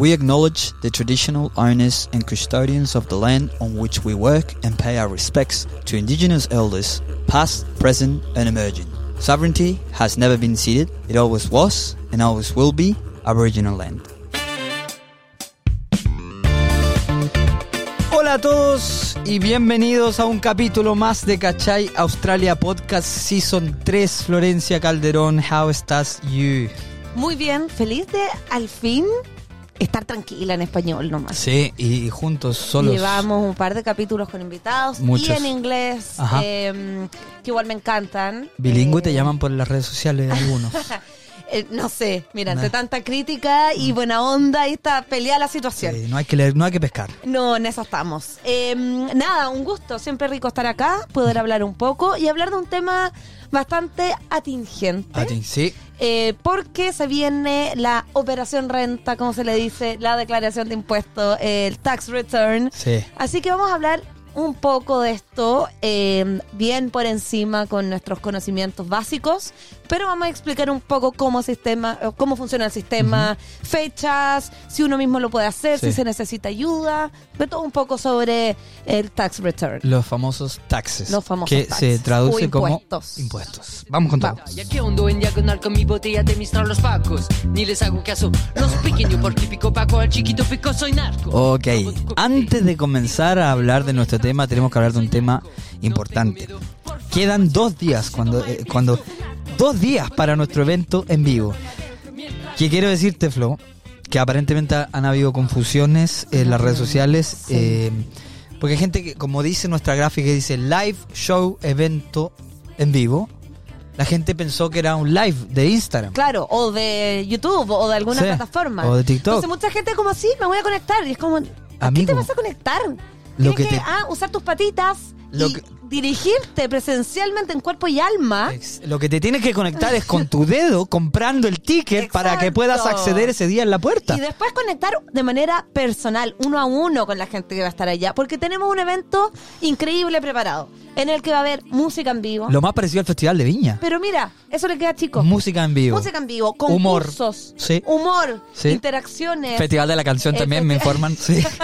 We acknowledge the traditional owners and custodians of the land on which we work and pay our respects to Indigenous elders, past, present, and emerging. Sovereignty has never been ceded, it always was and always will be Aboriginal land. Hola a todos y bienvenidos a un capítulo más de Cachai Australia Podcast Season 3. Florencia Calderón, how estás you? Muy bien, feliz de al fin estar tranquila en español nomás. Sí, y juntos solos. Llevamos un par de capítulos con invitados Muchos. y en inglés, eh, que igual me encantan. Bilingüe Eh, te llaman por las redes sociales algunos. eh, no sé, mira, Nah. entre tanta crítica y buena onda y está peleada la situación. Sí, no hay que leer, no hay que pescar. No, en eso estamos. Eh, nada, un gusto, siempre rico estar acá, poder hablar un poco y hablar de un tema bastante atingente. Sí. Eh, porque se viene la operación renta, como se le dice, la declaración de impuestos, el tax return. Sí. Así que vamos a hablar un poco de esto, eh, bien por encima con nuestros conocimientos básicos, pero vamos a explicar un poco cómo sistema, cómo funciona el sistema, fechas, si uno mismo lo puede hacer, Sí. si se necesita ayuda, de todo un poco sobre el tax return. Los famosos taxes. Los famosos Que taxes. se traduce O como impuestos. impuestos. Vamos con todo. Ya que ando en diagonal con mi botella de mistral los pacos Ni les hago caso, los pequeños por típico paco Al chiquito pico soy narco Ok, antes de comenzar a hablar de nuestro tema, tenemos que hablar de un tema importante. Quedan dos días cuando, eh, cuando dos días para nuestro evento en vivo. Que quiero decirte, Flo, que aparentemente han habido confusiones en las redes sociales. eh, porque hay gente que, como dice nuestra gráfica, dice live show evento en vivo. La gente pensó que era un live de Instagram. Claro, o de YouTube o de alguna Sí, plataforma. o de TikTok. Entonces mucha gente como así, me voy a conectar. Y es como, ¿a qué Amigo, te vas a conectar? Lo Tienes que que, te- ah, usar tus patitas Lo y que- dirigirte presencialmente en cuerpo y alma. Ex- Lo que te tienes que conectar es con tu dedo comprando el ticket para que puedas acceder ese día en la puerta. Y después conectar de manera personal, uno a uno con la gente que va a estar allá. Porque tenemos un evento increíble preparado, en el que va a haber música en vivo. Lo más parecido al Festival de Viña. Pero mira, eso le queda chico. Música en vivo. Música en vivo, Humor. concursos, Sí. humor, Sí. interacciones. Festival de la canción Eh, también me informan. Sí.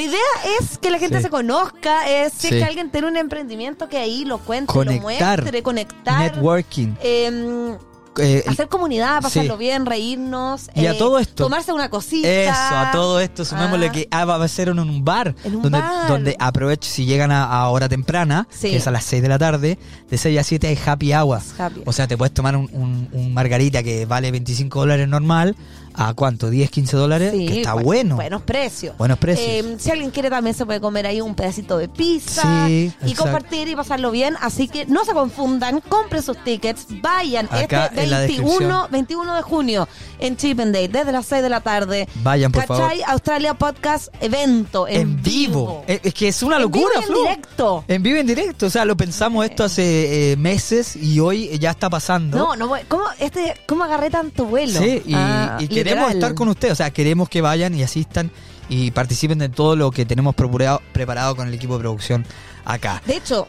La idea es que la gente Sí. se conozca, es si Sí. que alguien tiene un emprendimiento que ahí lo cuente, Conectar. lo muestre, conectar, Networking. eh, Eh, hacer comunidad, pasarlo sí. bien, reírnos, Y a eh, todo esto- tomarse una cosita. Eso, a todo esto, sumémosle Ah. que ah, va a ser en un bar. En un donde, bar. donde aproveche, si llegan a, a hora temprana, Sí. que es a las 6 de la tarde, de 6 a 7 hay happy hour. Happy. O sea, te puedes tomar un, un- un margarita que vale 25 dólares normal, ¿a cuánto? ¿10, 15 dólares? Sí, que está bu- bueno. Buenos precios. Buenos precios. Eh, si alguien quiere también se puede comer ahí un pedacito de pizza Sí, y exacto. compartir y pasarlo bien. Así que no se confundan, compren sus tickets, vayan Acá este en la 21, 21 de junio en Chippendale desde las 6 de la tarde. Vayan, por favor. ¿Cachai? Australia Podcast evento en, en vivo. Es, es que es una En locura, vivo y en Flo. directo. En vivo en directo. O sea, lo pensamos esto hace eh, meses y hoy ya está pasando. No, no, voy- ¿cómo, este, ¿cómo agarré tanto vuelo? Sí, y, Ah, y queremos estar con ustedes. O sea, queremos que vayan y asistan y participen de todo lo que tenemos procurado- preparado con el equipo de producción acá. De hecho,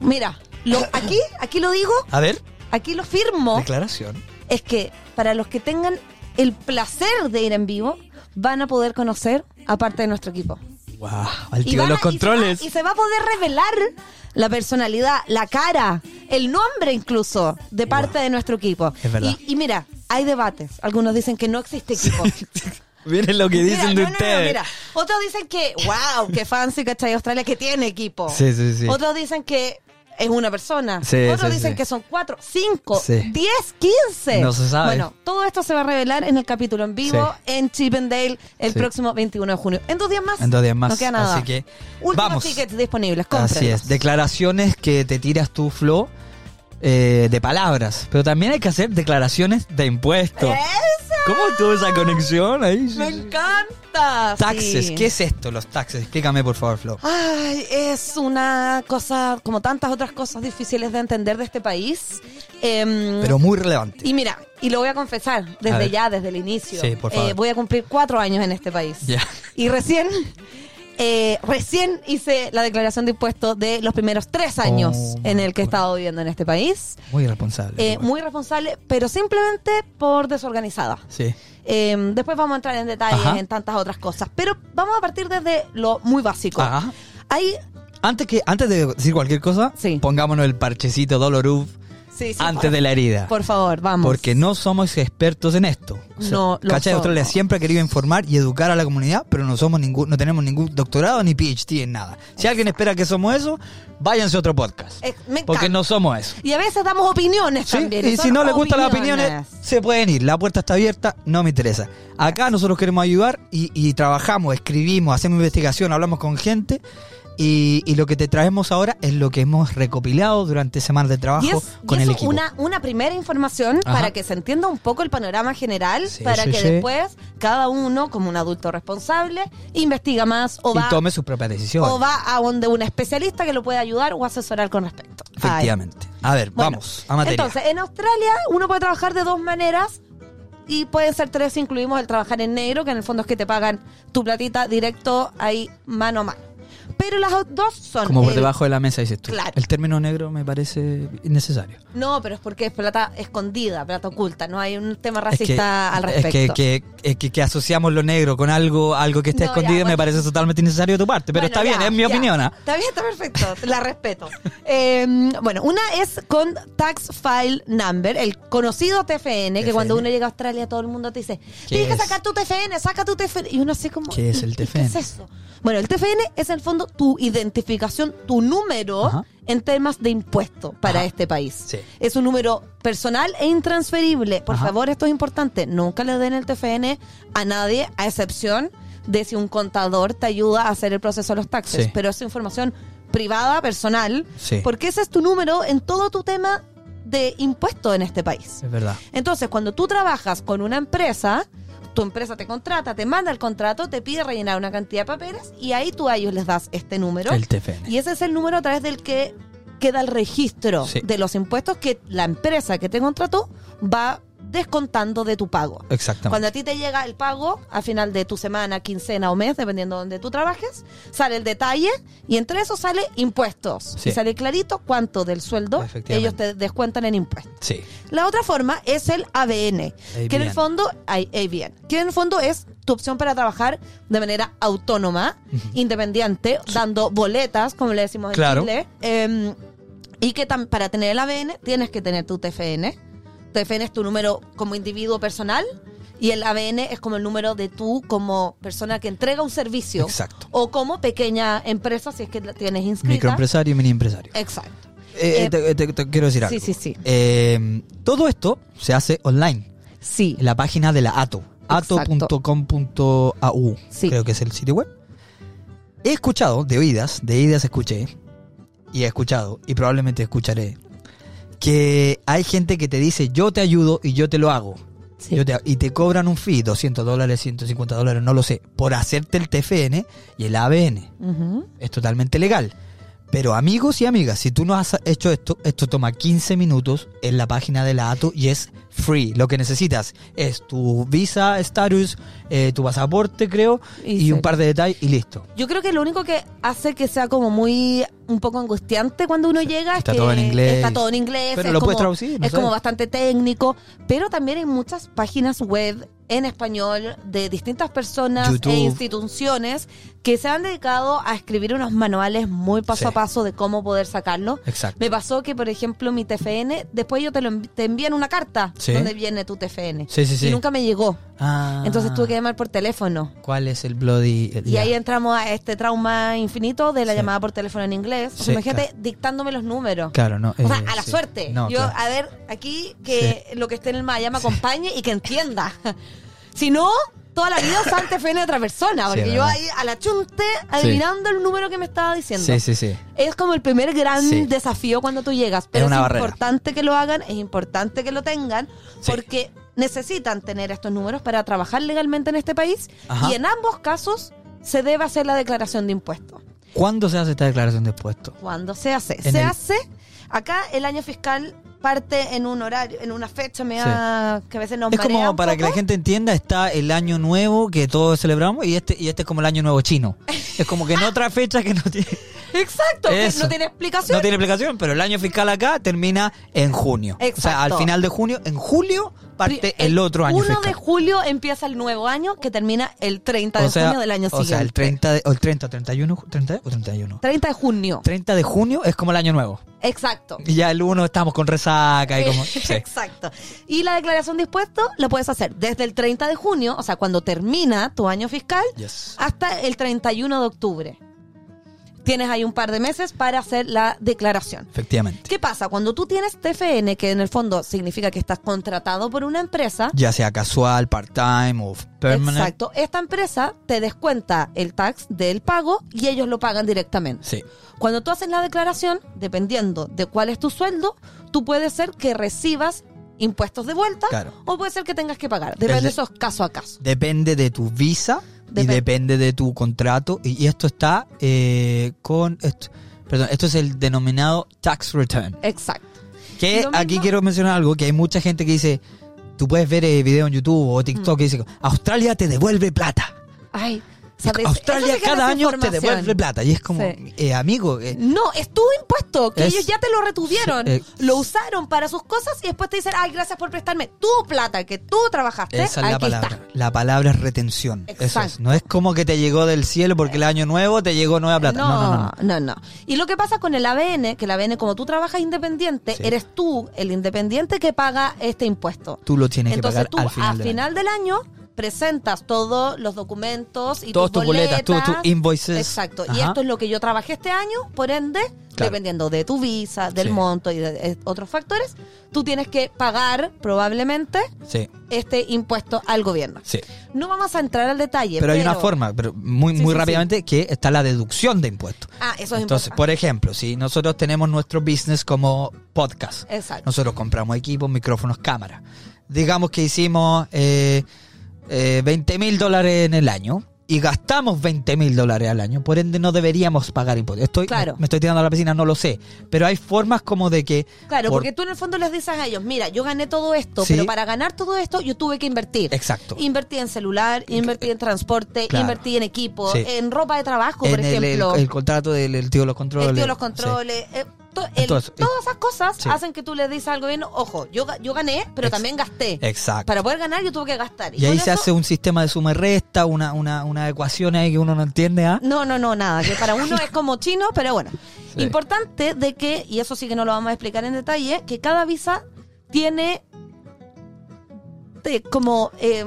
mira, lo, aquí, aquí lo digo, A ver, aquí lo firmo. declaración. es que para los que tengan el placer de ir en vivo, van a poder conocer a parte de nuestro equipo. Wow, al tío de los a- y se va- controles. y se va a poder revelar la personalidad, la cara, el nombre incluso de parte de nuestro equipo. Es verdad. Y, y mira, hay debates. Algunos dicen que no existe equipo. Miren lo que Mira, dicen no, de no, no, ustedes. mira. Otros dicen que, wow, qué fancy, ¿cachai? Australia que tiene equipo. Sí, sí, sí. Otros dicen que es una persona. Sí, Otros sí, dicen sí. que son cuatro, cinco, diez, quince. No se sabe. Bueno, todo esto se va a revelar en el capítulo en vivo en Chippendale el próximo 21 de junio. En dos días más. En dos días más. No queda nada. Así que Últimos vamos. tickets disponibles. Así cómprenlos. es. Declaraciones que te tiras tú, Flo, eh, de palabras. Pero también hay que hacer declaraciones de impuestos. ¡Esa! ¿Cómo estuvo esa conexión ahí? ¡Me encanta! Taxes, sí. ¿qué es esto, los taxes? Explícame, por favor, Flo. Ay, es una cosa, como tantas otras cosas difíciles de entender de este país. Em, Pero muy relevante. y mira, y lo voy a confesar A desde ver. ya, desde el inicio. Sí, por favor. Eh, voy a cumplir cuatro años en este país. Ya. Y recién eh, recién hice la declaración de impuestos de los primeros tres años Oh, en el que he estado viviendo en este país. Muy responsable. Eh, muy responsable, pero simplemente por desorganizada. Sí. Eh, después vamos a entrar en detalles Ajá. en tantas otras cosas. Pero vamos a partir desde lo muy básico. Ajá. Hay. Antes, que, antes de decir cualquier cosa, Sí. pongámonos el parchecito Doloruf Sí, sí, antes por, de la herida. por favor, vamos. Porque no somos expertos en esto. No lo ¿cachai? Australia siempre ha querido informar y educar a la comunidad, pero no somos ningún, no tenemos ningún doctorado ni PhD en nada. Si alguien espera que somos eso, váyanse a otro podcast. Eh, me Porque no somos eso. Y a veces damos opiniones Sí, también. y si no les gustan las opiniones, se pueden ir. La puerta está abierta, no me interesa. Acá nosotros queremos ayudar y, y trabajamos, escribimos, hacemos investigación, hablamos con gente. Y, y lo que te traemos ahora es lo que hemos recopilado durante semanas de trabajo Y es, con y el es equipo. Una, una primera información Ajá. para que se entienda un poco el panorama general, Sí, para sí, que sí. después cada uno, como un adulto responsable, investiga más o va, y tome sus propias decisiones. o va a donde un especialista que lo puede ayudar o asesorar con respecto. Efectivamente. A ver, Bueno, vamos a materia. Entonces, en Australia uno puede trabajar de dos maneras y pueden ser tres, incluimos el trabajar en negro, que en el fondo es que te pagan tu platita directo ahí mano a mano. Pero las dos son... Como por el- debajo de la mesa dices tú. Claro. El término negro me parece innecesario. No, pero es porque es plata escondida, plata oculta, no hay un tema Es que, racista al respecto. es que, que, es que, que asociamos lo negro con algo, algo que esté No, ya, escondido me parece totalmente innecesario de tu parte. Pero Bueno, está bien, es mi ya. opinión. ¿ah? Está bien, está perfecto, la respeto. Eh, bueno, una es con Tax File Number, el conocido TFN, que TFN. cuando uno llega a Australia todo el mundo te dice, ¿Qué tienes que sacar tu TFN, saca tu TFN. Y uno así como, ¿Qué es "¿Y- el y ¿Qué TFN? es eso? Bueno, el TFN es en el fondo tu identificación, tu número Ajá. en temas de impuesto para Ajá. este país. Sí. Es un número personal e intransferible. Por Ajá. favor, esto es importante. Nunca le den el TFN a nadie, a excepción de si un contador te ayuda a hacer el proceso de los taxes. Sí. Pero es información privada, personal, Sí. porque ese es tu número en todo tu tema de impuesto en este país. Es verdad. Entonces, cuando tú trabajas con una empresa, tu empresa te contrata, te manda el contrato, te pide rellenar una cantidad de papeles y ahí tú a ellos les das este número. El TFN. Y ese es el número a través del que queda el registro Sí. de los impuestos que la empresa que te contrató va descontando de tu pago. Exactamente. Cuando a ti te llega el pago a final de tu semana, quincena o mes, dependiendo de donde tú trabajes, sale el detalle y entre eso sale impuestos. Sí. Y sale clarito cuánto del sueldo ellos te descuentan en impuestos. Sí. La otra forma es el ABN, que en el fondo, ay, ABN, que en el fondo es tu opción para trabajar de manera autónoma, independiente, dando boletas, como le decimos en Claro. Chile, eh, y que para tener el ABN tienes que tener tu TFN. TFN es tu número como individuo personal y el ABN es como el número de tú como persona que entrega un servicio Exacto. o como pequeña empresa si es que la tienes inscrita. Microempresario y mini empresario. Exacto. Eh, Eh, te, te- te quiero decir algo. Sí, sí, sí. Eh, todo esto se hace online. Sí. En la página de la ATO. Ato.com.au. Sí. Creo que es el sitio web. He escuchado, de oídas, de oídas escuché, y he escuchado, y probablemente escucharé, que hay gente que te dice, yo te ayudo y yo te lo hago. Sí. Yo te- y te cobran un fee, 200 dólares, 150 dólares, no lo sé, por hacerte el TFN y el ABN. Es totalmente legal. Pero amigos y amigas, si tú no has hecho esto, esto toma 15 minutos en la página de la ATO y es free. Lo que necesitas es tu visa, status, eh, tu pasaporte, creo, Y y, un par de detalles y listo. Yo creo que lo único que hace que sea como muy un poco angustiante cuando uno llega Está es que todo en inglés. está todo en inglés, Pero es, lo como, puedes traducir, no es como bastante técnico, pero también hay muchas páginas web en español de distintas personas YouTube. e instituciones que se han dedicado a escribir unos manuales muy paso Sí. a paso de cómo poder sacarlo. Exacto. Me pasó que, por ejemplo, mi TFN, después ellos te, lo te envían una carta Sí. donde viene tu TFN. Sí, sí, sí. Y nunca me llegó. Ah, Entonces tuve que llamar por teléfono. ¿Cuál es el Bloody? Y ya. ahí entramos a este trauma infinito de la Sí. llamada por teléfono en inglés. Imagínate claro. dictándome los números. Claro, no. O sea, eh, a la suerte. No, Yo, claro. a ver, aquí que lo que esté en el Maya me acompañe y que entienda. si no, toda la vida el TFN de otra persona. Porque es yo ahí a la chunte adivinando el número que me estaba diciendo. Sí, sí, sí. Es como el primer gran Sí. desafío cuando tú llegas. Pero es, barrera. importante que lo hagan, es importante que lo tengan, porque necesitan tener estos números para trabajar legalmente en este país. Ajá. Y en ambos casos se debe hacer la declaración de impuestos. ¿Cuándo se hace esta declaración de impuestos? ¿Cuándo se hace? En se el- hace, acá el año fiscal parte en un horario, en una fecha me da, que a veces nos Es como para que la gente entienda, está el año nuevo que todos celebramos y este y este es como el año nuevo chino. Es como que en otra fecha que no tiene, Exacto, que Eso. no tiene explicación. no tiene explicación, pero el año fiscal acá termina en junio. O sea, Exacto. al final de junio, en julio parte el otro año 1 fiscal. de julio empieza el nuevo año que termina el 30 de o sea, junio del año o siguiente. sea, el 30 de, o el 30 o 31, 30 o 31. 30 de junio. 30 de junio es como el año nuevo. Exacto. Y ya el 1 estamos con resaca y como... sí. Exacto. Y la declaración de impuestos la puedes hacer desde el 30 de junio, o sea, cuando termina tu año fiscal, Yes. hasta el 31 de octubre. Tienes ahí un par de meses para hacer la declaración. Efectivamente. ¿Qué pasa? Cuando tú tienes TFN, que en el fondo significa que estás contratado por una empresa, Ya sea casual, part-time o permanent. exacto, esta empresa te descuenta el tax del pago y ellos lo pagan directamente. Sí. Cuando tú haces la declaración, dependiendo de cuál es tu sueldo, tú puedes ser que recibas impuestos de vuelta Claro. o puede ser que tengas que pagar. Depende de eso es caso a caso. Depende de tu visa y Depen- depende de tu contrato. Y, y esto está eh, con... Esto, perdón, esto es el denominado tax return. Exacto. Que aquí mismo- quiero mencionar algo, que hay mucha gente que dice... Tú puedes ver eh, video en YouTube o TikTok que dice... Australia te devuelve plata. Ay, ¿sabes? Australia cada año te devuelve plata. Y es como... Sí. eh, amigo... eh, No, es tu impuesto, que Es- ellos ya te lo retuvieron, eh, lo usaron para sus cosas y después te dicen, ay, gracias por prestarme tu plata que tú trabajaste. Esa es la palabra. está. La palabra es retención. Eso es. No es como que te llegó del cielo porque el año nuevo te llegó nueva plata. No, no, no. no, no. Y lo que pasa con el ABN, que el ABN, como tú trabajas independiente, Sí. eres tú el independiente que paga este impuesto. Tú lo tienes Entonces que tú pagar al final, al año. final del año presentas todos los documentos y Todas tus tus boletas, boletas. tus- invoices. Exacto. Y esto es lo que yo trabajé este año, por ende, Claro. dependiendo de tu visa, del Sí. monto y de eh, otros factores, tú tienes que pagar probablemente Sí, este impuesto al gobierno. sí. No vamos a entrar al detalle. Pero hay una forma, pero muy, muy rápidamente, que está la deducción de impuestos. Ah, eso es Entonces, importante. por ejemplo, si nosotros tenemos nuestro business como podcast, Exacto. nosotros compramos equipos, micrófonos, cámaras. Digamos que hicimos eh, eh, 20 mil dólares en el año y gastamos 20 mil dólares al año, por ende no deberíamos pagar impuestos. Estoy, Claro. me, estoy tirando a la piscina, no lo sé, pero hay formas como de que... Claro, por- porque tú en el fondo les dices a ellos, mira, yo gané todo esto, Sí. pero para ganar todo esto yo tuve que invertir. Exacto. Invertí en celular, invertí en transporte, Claro. invertí en equipo, Sí. en ropa de trabajo, por en el, el- ejemplo. el contrato del el tío de los controles. el tío de los sí. controles. eh, to- el- Entonces, todas esas cosas sí. hacen que tú le dices al gobierno, ojo, yo, yo gané, pero Ex- también gasté. Exacto. Para poder ganar yo tuve que gastar. Y ahí se eso- hace un sistema de suma y resta, una, una, una ecuación ahí que uno no entiende, ¿ah? No, no, no, nada, que para uno es como chino, pero bueno. Sí. Importante de que, y eso sí que no lo vamos a explicar en detalle, que cada visa tiene de- como, eh,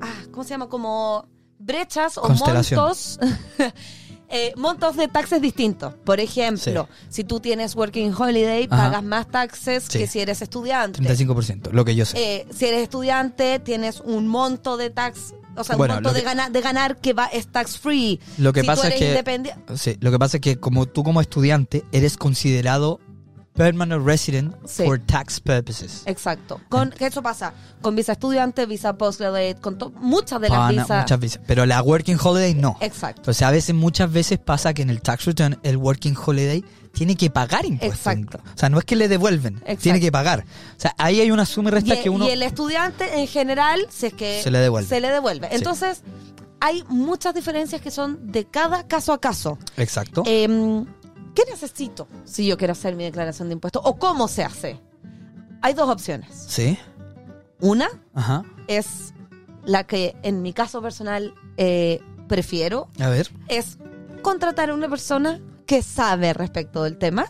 ah, ¿cómo se llama? Como brechas o montos. eh, montos de taxes distintos. Por ejemplo, si tú tienes Working Holiday, Ajá. pagas más taxes Sí. que si eres estudiante. 35%, lo que yo sé. Eh, si eres estudiante, tienes un monto de tax, o sea, Bueno, un monto de, que- ganar, de ganar que va, es tax free. Lo que si pasa tú es que- Sí, lo que pasa es que como tú como estudiante eres considerado permanent resident Sí. for tax purposes. Exacto. Con, ¿Qué eso pasa? Con visa estudiante, visa postgraduate, con muchas de las Pana, visas. muchas visas. Pero la working holiday no. Exacto. Entonces a veces, muchas veces pasa que en el tax return el working holiday tiene que pagar impuestos. Exacto. O sea, no es que le devuelven, Exacto. tiene que pagar. O sea, ahí hay una suma y resta Y, que uno... y el estudiante en general, si es que Se le devuelve. se le devuelve. Entonces, hay muchas diferencias que son de cada caso a caso. Exacto. Em, ¿Qué necesito si yo quiero hacer mi declaración de impuestos? ¿O cómo se hace? Hay dos opciones. sí. Una Ajá. es la que en mi caso personal eh, prefiero, A ver. es contratar a una persona que sabe respecto del tema,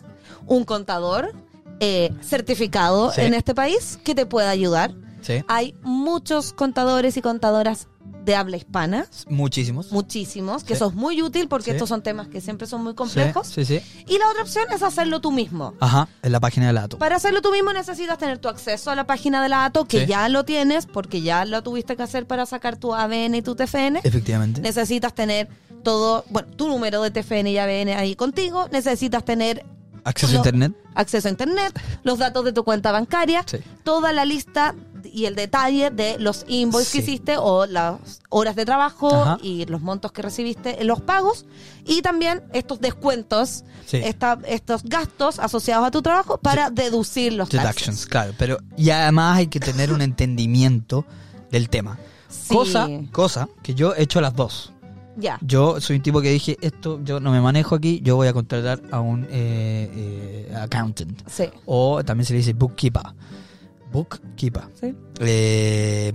un contador eh, certificado Sí. en este país que te pueda ayudar. Sí. Hay muchos contadores y contadoras de habla hispana, Muchísimos. muchísimos, que Sí. eso es muy útil porque Sí. estos son temas que siempre son muy complejos. Sí, sí, sí. Y la otra opción es hacerlo tú mismo. Ajá, en la página de la ATO. Para hacerlo tú mismo necesitas tener tu acceso a la página de la ATO, que ya lo tienes porque ya lo tuviste que hacer para sacar tu ABN y tu TFN. Efectivamente. Necesitas tener todo, bueno, tu número de TFN y ABN ahí contigo. Necesitas tener Acceso a internet. acceso a internet, los datos de tu cuenta bancaria, Sí. toda la lista y el detalle de los invoices que hiciste o las horas de trabajo Ajá. y los montos que recibiste en los pagos y también estos descuentos, Sí. esta- estos gastos asociados a tu trabajo para deducir los taxes. Deductions, claro. Pero, y además hay que tener un entendimiento del tema. Sí. Cosa, cosa que yo he hecho las dos. Ya. Yo soy un tipo que dije, esto yo no me manejo aquí, yo voy a contratar a un eh, eh, accountant. Sí. O también se le dice bookkeeper. Bookkeeper. Sí. Eh,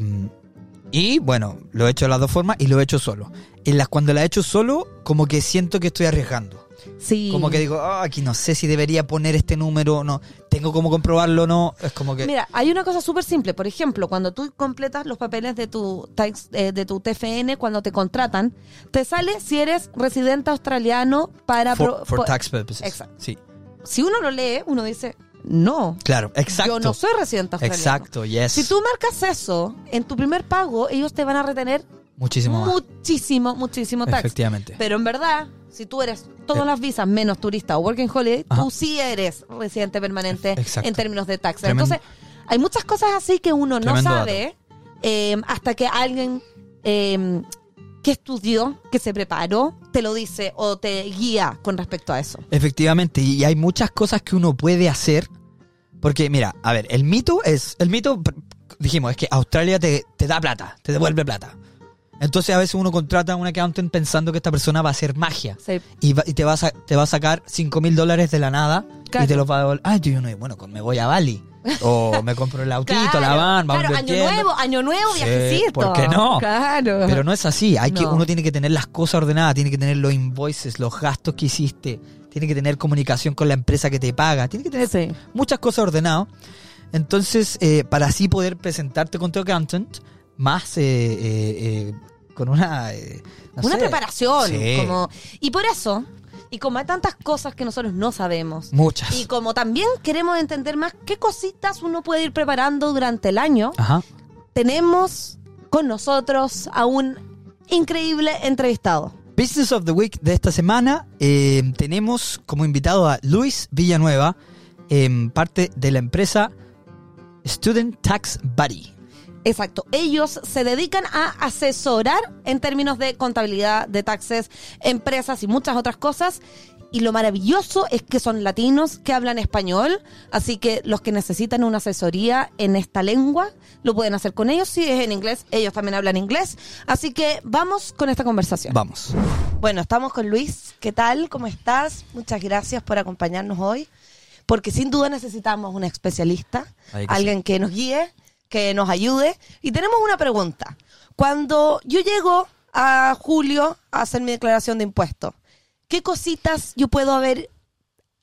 y bueno, lo he hecho de las dos formas y lo he hecho solo. En las cuando la he hecho solo, como que siento que estoy arriesgando. Sí. Como que digo, "Ah, aquí no sé si debería poner este número o no. Tengo como comprobarlo o no. Es como que... Mira, hay una cosa súper simple. Por ejemplo, cuando tú completas los papeles de tu, eh, de tu TFN, cuando te contratan, te sale si eres residente australiano para... for, pro- for tax purposes. Exacto. Sí, Si uno lo lee, uno dice, no, claro, exacto. yo no soy residente australiano. Exacto, yes. Si tú marcas eso en tu primer pago, ellos te van a retener Muchísimo más. muchísimo, muchísimo tax. Efectivamente. Pero en verdad, si tú eres todas Eh. las visas menos turista o working holiday, Ajá. tú sí eres residente permanente Exacto. en términos de tax. Entonces, hay muchas cosas así que uno no sabe eh, hasta que alguien eh, que estudió, que se preparó, te lo dice o te guía con respecto a eso. Efectivamente, y hay muchas cosas que uno puede hacer. Porque, mira, a ver, el mito es. El mito, dijimos, es que Australia te, te da plata, te devuelve plata. Entonces a veces uno contrata a un accountant pensando que esta persona va a hacer magia. Sí. Y, va- y te, va a, te va a sacar 5 mil dólares de la nada Claro. y te los va a devolver. Ah, yo no, bueno, me voy a Bali. O me compro el autito, la van, vamos claro, año nuevo, año nuevo, Sí, viajecito. ¿por qué no? Claro. Pero no es así. Hay que, No. uno tiene que tener las cosas ordenadas, tiene que tener los invoices, los gastos que hiciste, tiene que tener comunicación con la empresa que te paga, tiene que tener Sí. muchas cosas ordenadas. Entonces, eh, para así poder presentarte con tu accountant, más eh, eh, con una... no una sé. preparación. Sí. Como, y por eso, y como hay tantas cosas que nosotros no sabemos, Muchas. y como también queremos entender más qué cositas uno puede ir preparando durante el año, Ajá. tenemos con nosotros a un increíble entrevistado. Business of the Week de esta semana eh, tenemos como invitado a Luis Villanueva, em, parte de la empresa Student Tax Buddy. Exacto. Ellos se dedican a asesorar en términos de contabilidad, de taxes, empresas y muchas otras cosas. Y lo maravilloso es que son latinos que hablan español, así que los que necesitan una asesoría en esta lengua lo pueden hacer con ellos. Si es en inglés, ellos también hablan inglés. Así que vamos con esta conversación. Vamos. Bueno, estamos con Luis. ¿Qué tal? ¿Cómo estás? Muchas gracias por acompañarnos hoy, porque sin duda necesitamos un especialista, que alguien que nos guíe, que nos ayude. Y tenemos una pregunta. Cuando yo llego a julio a hacer mi declaración de impuestos, ¿qué cositas yo puedo haber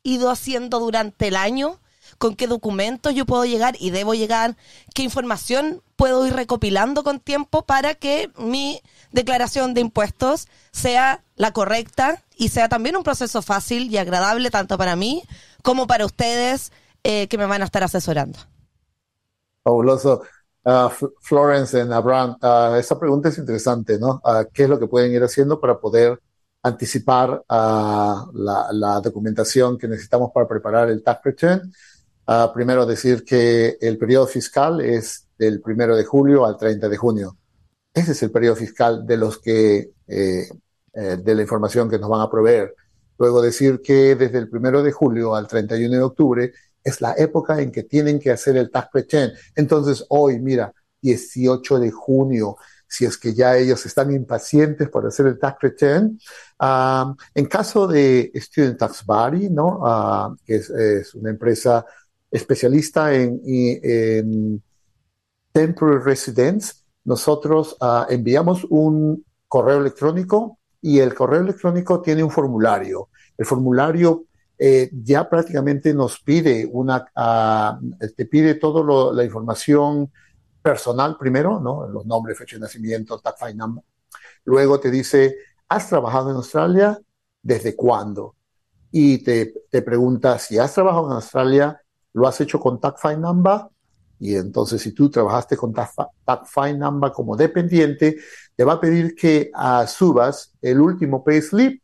ido haciendo durante el año? ¿Con qué documentos yo puedo llegar y debo llegar? ¿Qué información puedo ir recopilando con tiempo para que mi declaración de impuestos sea la correcta y sea también un proceso fácil y agradable tanto para mí como para ustedes eh, que me van a estar asesorando? Fabuloso. F- Florence and Abraham, ah, esa pregunta es interesante, ¿no? Ah, ¿qué es lo que pueden ir haciendo para poder anticipar la, la documentación que necesitamos para preparar el tax return? Primero decir que el periodo fiscal es del primero de julio al 30 de junio. Ese es el periodo fiscal de los que, eh, eh, de la información que nos van a proveer. Luego decir que desde el primero de julio al 31 de octubre es la época en que tienen que hacer el tax return. Entonces, hoy, mira, 18 de junio, si es que ya ellos están impacientes por hacer el tax return. En caso de Student Tax Body, ¿no? Ah, que es, una empresa especialista en temporary residence, nosotros ah, enviamos un correo electrónico y el correo electrónico tiene un formulario. El formulario eh, ya prácticamente nos pide una, ah, te pide toda la información personal primero, ¿no? Los nombres, fecha de nacimiento, tax file number. Luego te dice, ¿has trabajado en Australia? ¿Desde cuándo? Y te, te pregunta, si has trabajado en Australia, ¿lo has hecho con tax file number? Y entonces, si tú trabajaste con file number como dependiente, te va a pedir que ah, subas el último payslip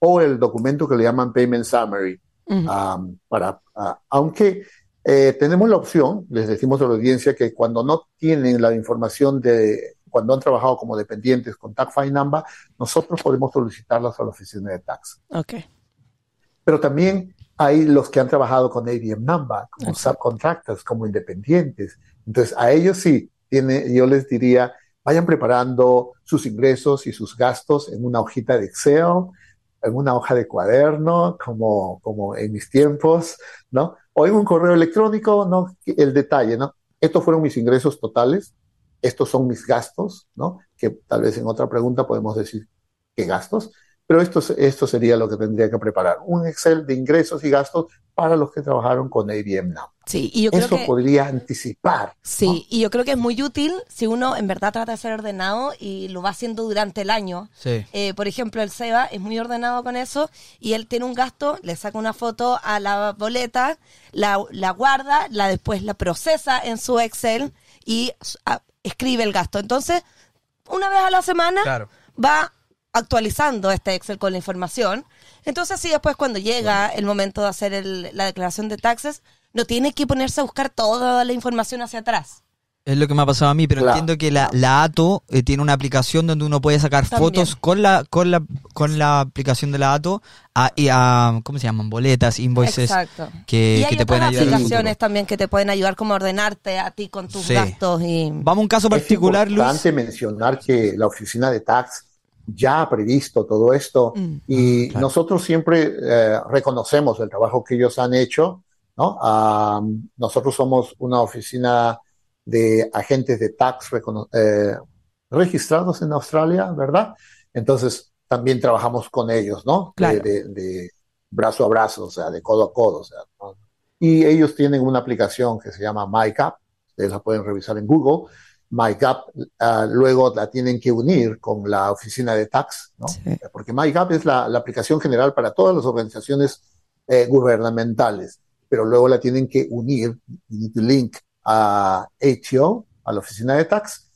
o el documento que le llaman payment summary. Ujú. Um, para, ah, aunque eh, tenemos la opción, les decimos a la audiencia que cuando no tienen la información de cuando han trabajado como dependientes con Tax File Number, nosotros podemos solicitarlas a la oficina de tax. Ok. Pero también hay los que han trabajado con ADM Number, como Exacto. subcontractors, como independientes. Entonces, a ellos sí, tiene, yo les diría, vayan preparando sus ingresos y sus gastos en una hojita de Excel, en una hoja de cuaderno, como, como en mis tiempos, ¿no? O en un correo electrónico, ¿no? El detalle, ¿no? Estos fueron mis ingresos totales, estos son mis gastos, ¿no? Que tal vez en otra pregunta podemos decir qué gastos, pero esto, esto sería lo que tendría que preparar, un Excel de ingresos y gastos para los que trabajaron con IBM Now. Sí, y yo creo Eso que... podría anticipar. Sí, ¿no? y yo creo que es muy útil si uno en verdad trata de ser ordenado y lo va haciendo durante el año. Sí. Eh, por ejemplo, el Seba es muy ordenado con eso y él tiene un gasto, le saca una foto a la boleta, la, la guarda, la después la procesa en su Excel y escribe el gasto. Entonces, una vez a la semana Claro. va actualizando este Excel con la información. Entonces, así después cuando llega el momento de hacer el- la declaración de taxes, no tiene que ponerse a buscar toda la información hacia atrás. Es lo que me ha pasado a mí, pero Claro. entiendo que la, la ATO eh, tiene una aplicación donde uno puede sacar También. fotos con la, con la con la aplicación de la ATO a, y a ¿cómo se llaman? boletas, invoices Exacto. que, y hay que te pueden otras ayudar. aplicaciones también que te pueden ayudar como a ordenarte a ti con tus Sí. gastos y Vamos a un caso Es particular, Luis. importante mencionar que la oficina de tax ya previsto todo esto Mm. y Claro. nosotros siempre eh, reconocemos el trabajo que ellos han hecho, ¿no? Ah, nosotros somos una oficina de agentes de tax eh, registrados en Australia, ¿verdad? Entonces también trabajamos con ellos, ¿no? De- Claro. De, de brazo a brazo, o sea, de codo a codo, o sea, ¿no? Y ellos tienen una aplicación que se llama MyGap, ustedes la pueden revisar en Google. MyGap ah, luego la tienen que unir con la oficina de tax, ¿no? Sí. Porque MyGap es la, la aplicación general para todas las organizaciones eh, gubernamentales, pero luego la tienen que unir, link a ATO, a la oficina de tax,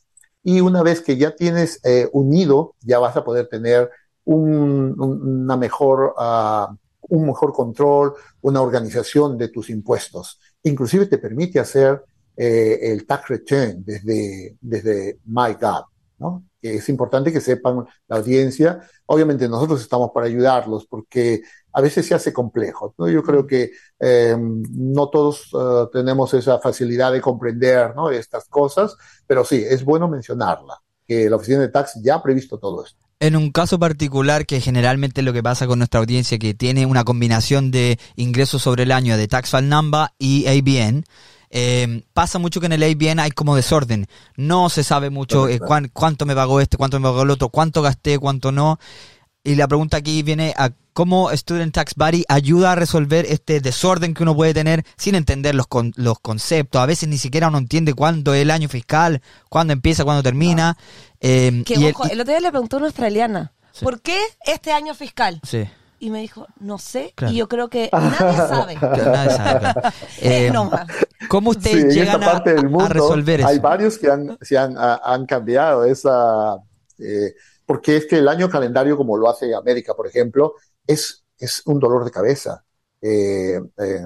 y una vez que ya tienes eh, unido, ya vas a poder tener un, un- una mejor, ah, un mejor control, una organización de tus impuestos. Inclusive te permite hacer eh, el tax return desde, desde MyGov, ¿no? Es importante que sepan la audiencia. Obviamente nosotros estamos para ayudarlos porque a veces se hace complejo, ¿no? Yo creo que eh, no todos eh, tenemos esa facilidad de comprender, ¿no? Estas cosas, pero sí, es bueno mencionarla, que la oficina de tax ya ha previsto todo esto. En un caso particular que generalmente lo que pasa con nuestra audiencia que tiene una combinación de ingresos sobre el año de Tax File Number y ABN, eh, pasa mucho que en el ABN hay como desorden. No se sabe mucho eh, cuán- cuánto me pagó este, cuánto me pagó el otro, cuánto gasté, cuánto no. Y la pregunta aquí viene a cómo Student Tax Buddy ayuda a resolver este desorden que uno puede tener sin entender los, con- los conceptos. A veces ni siquiera uno entiende cuándo es el año fiscal, cuándo empieza, cuándo termina. Eh, que y el- ojo, y- el otro día le preguntó a una australiana, Sí. ¿por qué este año fiscal? sí. Y me dijo, no sé, Claro. y yo creo que nadie sabe. Claro, nadie sabe, claro. Eh. ¿Cómo Sí, ustedes en esta llegan a, parte del a mundo resolver eso? hay varios que han, se han, ha- han cambiado esa, eh, porque es que el año calendario, como lo hace América, por ejemplo, es, es un dolor de cabeza. Eh, eh,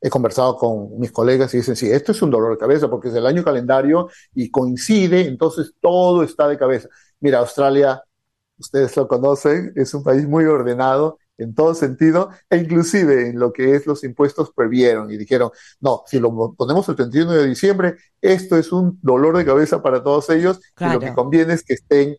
he conversado con mis colegas y dicen, sí, esto es un dolor de cabeza porque es el año calendario y coincide, entonces todo está de cabeza. Mira, Australia, ustedes lo conocen, es un país muy ordenado en todo sentido, e inclusive en lo que es los impuestos previeron y dijeron, no, si lo ponemos el 31 de diciembre, esto es un dolor de cabeza para todos ellos y lo que conviene es que estén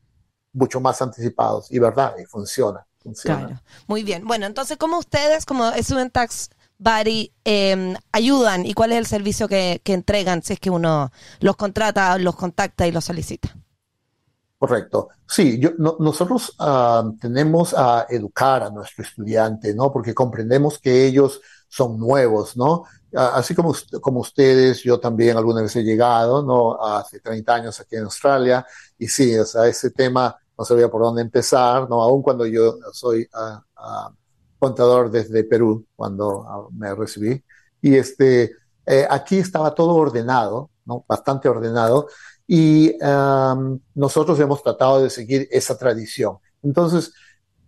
mucho más anticipados. Y verdad, y funciona, funciona. Claro. Muy bien. Bueno, entonces, ¿cómo ustedes, como Student Tax Buddy, eh, ayudan y cuál es el servicio que, que entregan si es que uno los contrata, los contacta y los solicita? Correcto. Sí, nosotros ah, tenemos a educar a nuestro estudiante, ¿no? Porque comprendemos que ellos son nuevos, ¿no? Así como, como ustedes, yo también alguna vez he llegado, ¿no? Hace 30 años aquí en Australia, y sí, o ese tema no sabía por dónde empezar, ¿no? Aun cuando yo soy ah, contador desde Perú, cuando me recibí, y este, eh, aquí estaba todo ordenado, ¿no? Bastante ordenado, y um, nosotros hemos tratado de seguir esa tradición. Entonces,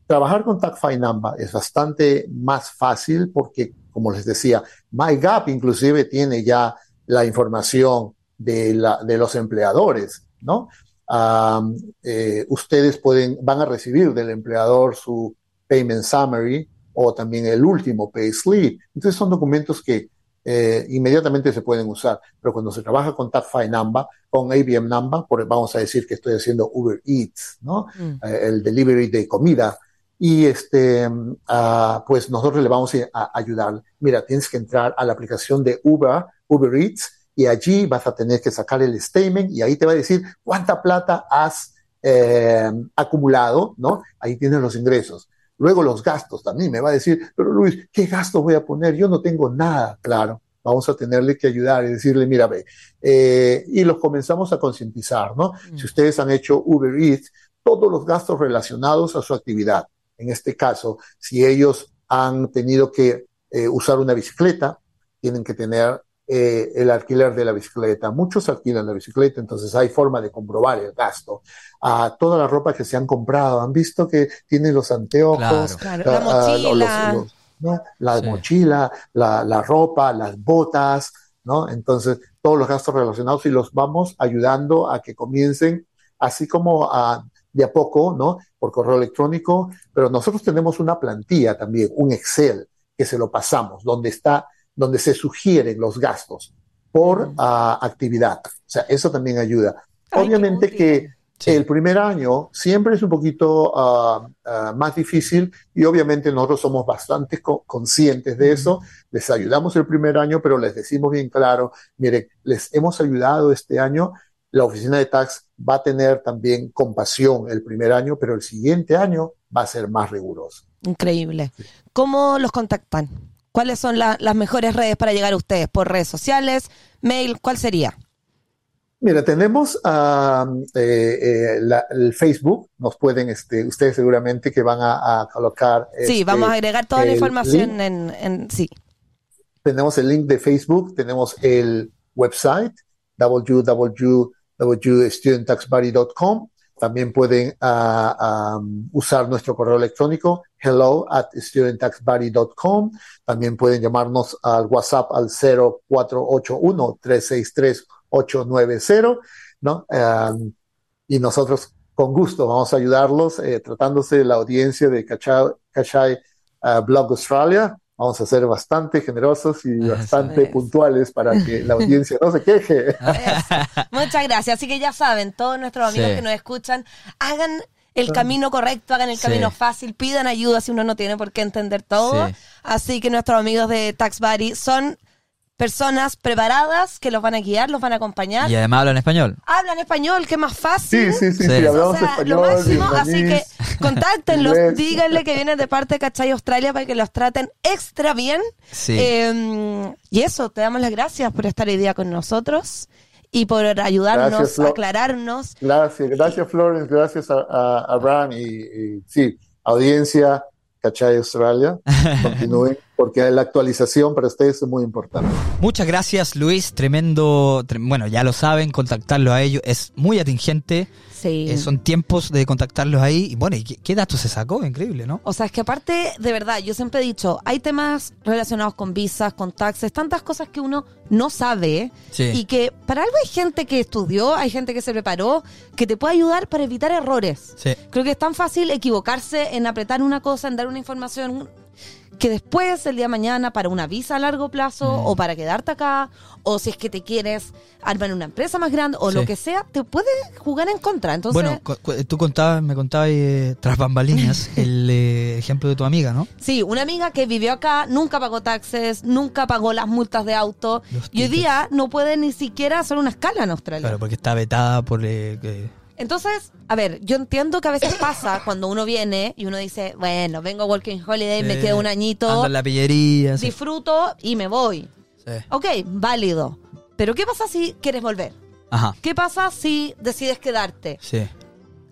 trabajar con TACFI Number es bastante más fácil porque, como les decía, MyGap inclusive tiene ya la información de, la, de los empleadores, ¿no? Um, eh, ustedes pueden, van a recibir del empleador su payment summary o también el último pay slip. Entonces son documentos que eh, inmediatamente se pueden usar. Pero cuando se trabaja con TagFi Number, con ABM Number, por, vamos a decir que estoy haciendo Uber Eats, ¿no? Mm. Eh, el delivery de comida. Y este, ah, pues nosotros le vamos a, a ayudar. Mira, tienes que entrar a la aplicación de Uber, Uber Eats, y allí vas a tener que sacar el statement y ahí te va a decir cuánta plata has eh, acumulado, ¿no? Ahí tienes los ingresos. Luego los gastos también me va a decir, pero Luis, ¿qué gastos voy a poner? Yo no tengo nada, claro. Vamos a tenerle que ayudar y decirle, mira, ve, eh, y los comenzamos a concientizar, ¿no? Mm. Si ustedes han hecho Uber Eats, todos los gastos relacionados a su actividad. En este caso, si ellos han tenido que eh, usar una bicicleta, tienen que tener eh, el alquiler de la bicicleta. Muchos alquilan la bicicleta, entonces hay forma de comprobar el gasto. A toda la ropa que se han comprado, han visto que tienen los anteojos, Claro, ah, la ah, mochila. los- los- ¿no? la Sí. mochila, la, la ropa, las botas, ¿no? Entonces, todos los gastos relacionados y los vamos ayudando a que comiencen así como a, de a poco, ¿no? Por correo electrónico, pero nosotros tenemos una plantilla también, un Excel, que se lo pasamos, donde está, donde se sugieren los gastos por ah, actividad. O sea, eso también ayuda. Ay, Obviamente que Sí. el primer año siempre es un poquito ah, ah, más difícil y obviamente nosotros somos bastante co- conscientes de eso. Les ayudamos el primer año, pero les decimos bien claro, mire, les hemos ayudado este año. La oficina de tax va a tener también compasión el primer año, pero el siguiente año va a ser más riguroso. Increíble. ¿Cómo los contactan? ¿Cuáles son la- las mejores redes para llegar a ustedes? ¿Por redes sociales? ¿Mail? ¿Cuál sería? Mira, tenemos ah, eh, eh, la- el Facebook, nos pueden, este, ustedes seguramente que van a, a colocar. sí, este, vamos a agregar toda la información en, en- Sí. tenemos el link de Facebook, tenemos el website www.studentaxbuddy.com. También pueden ah, um, usar nuestro correo electrónico hello at studentaxbuddy.com. También pueden llamarnos al WhatsApp al 0481-363-890, ¿no? Um, y nosotros con gusto vamos a ayudarlos eh, tratándose de la audiencia de Cachai, Cachai ah, Blog Australia. Vamos a ser bastante generosos y Eso bastante es. puntuales para que la audiencia no se queje. Eso. Muchas gracias. Así que ya saben, todos nuestros amigos Sí. que nos escuchan, hagan el camino correcto, hagan el Sí. camino fácil, pidan ayuda si uno no tiene por qué entender todo. Sí. Así que nuestros amigos de Tax Buddy son personas preparadas que los van a guiar, los van a acompañar. Y además hablan español. Hablan español, que más fácil. Sí, sí, sí, Sí. sí, O hablamos sea, español, lo máximo, así que contáctenlos, díganle que vienen de parte de Cachay Australia para que los traten extra bien. Sí. Eh, y eso, te damos las gracias por estar hoy día con nosotros y por ayudarnos Gracias, a aclararnos. Gracias, gracias Florence, gracias a, a, a Abraham y, y sí, audiencia, Cachay Australia, continúen, porque la actualización para ustedes es muy importante. Muchas gracias, Luis. Tremendo. tre- bueno, ya lo saben, contactarlo a ellos es muy atingente. Sí. Eh, son tiempos de contactarlos ahí. Y bueno, ¿y qué, qué datos se sacó? Increíble, ¿no? O sea, es que aparte, de verdad, yo siempre he dicho, hay temas relacionados con visas, con taxes, tantas cosas que uno no sabe Sí. y que para algo hay gente que estudió, hay gente que se preparó, que te puede ayudar para evitar errores. Sí. Creo que es tan fácil equivocarse en apretar una cosa, en dar una información que después, el día de mañana, para una visa a largo plazo Mm. o para quedarte acá, o si es que te quieres armar una empresa más grande o Sí. lo que sea, te puede jugar en contra. Entonces, bueno, cu- tú contabas, me contabas eh, tras bambalinas el eh, ejemplo de tu amiga, ¿no? Sí, una amiga que vivió acá, nunca pagó taxes, nunca pagó las multas de auto y hoy día no puede ni siquiera hacer una escala en Australia. Claro, porque está vetada por... eh, Entonces, a ver, yo entiendo que a veces pasa cuando uno viene y uno dice, bueno, vengo a Working Holiday, me quedo un añito, Ando en la pillería. sí. disfruto y me voy. Sí. Ok, válido. Pero ¿qué pasa si quieres volver? Ajá, ¿Qué pasa si decides quedarte? sí.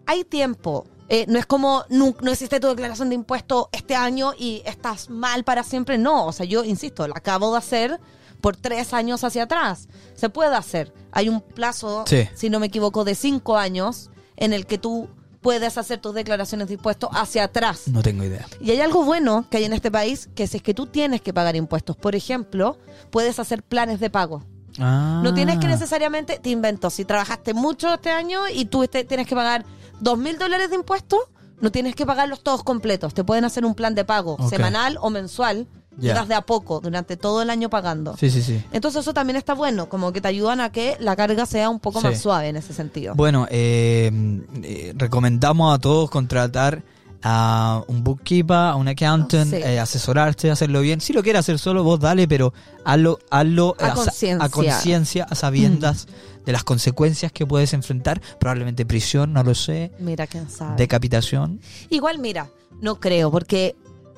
hay tiempo. Eh, no es como no, no existe tu declaración de impuesto este año y estás mal para siempre. No, o sea, yo insisto, la acabo de hacer por tres años hacia atrás. Se puede hacer. Hay un plazo, Sí. si no me equivoco, de cinco años en el que tú puedes hacer tus declaraciones de impuestos hacia atrás. No tengo idea. Y hay algo bueno que hay en este país, que si es que tú tienes que pagar impuestos, por ejemplo, puedes hacer planes de pago. Ah. No tienes que necesariamente, te invento, si trabajaste mucho este año y tú este- tienes que pagar dos mil dólares de impuestos, no tienes que pagarlos todos completos. Te pueden hacer un plan de pago semanal o mensual Ya. y vas de a poco durante todo el año pagando. Sí, sí, sí. Entonces eso también está bueno, como que te ayudan a que la carga sea un poco Sí. más suave en ese sentido. Bueno, eh, eh, recomendamos a todos contratar a un bookkeeper, a un accountant, Sí. eh, asesorarte, hacerlo bien. Si lo quieres hacer solo, vos dale, pero hazlo, hazlo A sa- conciencia. a sabiendas de las consecuencias que puedes enfrentar. Probablemente prisión, no lo sé, Mira, quién sabe. decapitación. Igual, mira, no creo, porque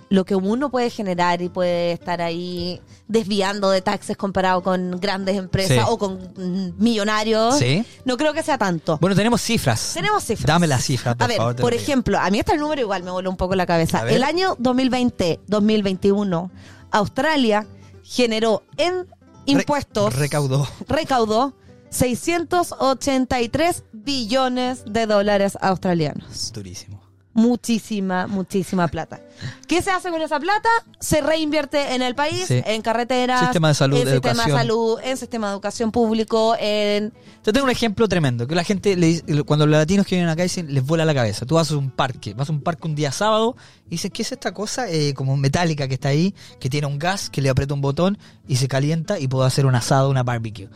lo que uno puede generar y puede estar ahí desviando de taxes comparado con grandes empresas Sí. o con millonarios, Sí. no creo que sea tanto. Bueno, tenemos cifras. Tenemos cifras. Dame las cifras, por a ver, favor. por ejemplo, a mí este número igual me voló un poco la cabeza. El año 2020-2021, Australia generó en Re- impuestos, recaudó. recaudó 683 billones de dólares australianos. Durísimo. Muchísima, muchísima plata. ¿Qué se hace con esa plata? Se reinvierte en el país, Sí. en carreteras, Sistema de salud, en sistema de salud, en sistema de educación público, en Yo tengo un ejemplo tremendo, que la gente, le dice- cuando los latinos que vienen acá dicen, les vuela la cabeza. Tú vas a un parque, vas a un parque un día sábado y dices, ¿qué es esta cosa eh, como metálica que está ahí, que tiene un gas, que le aprieta un botón y se calienta y puedo hacer un asado, una barbecue?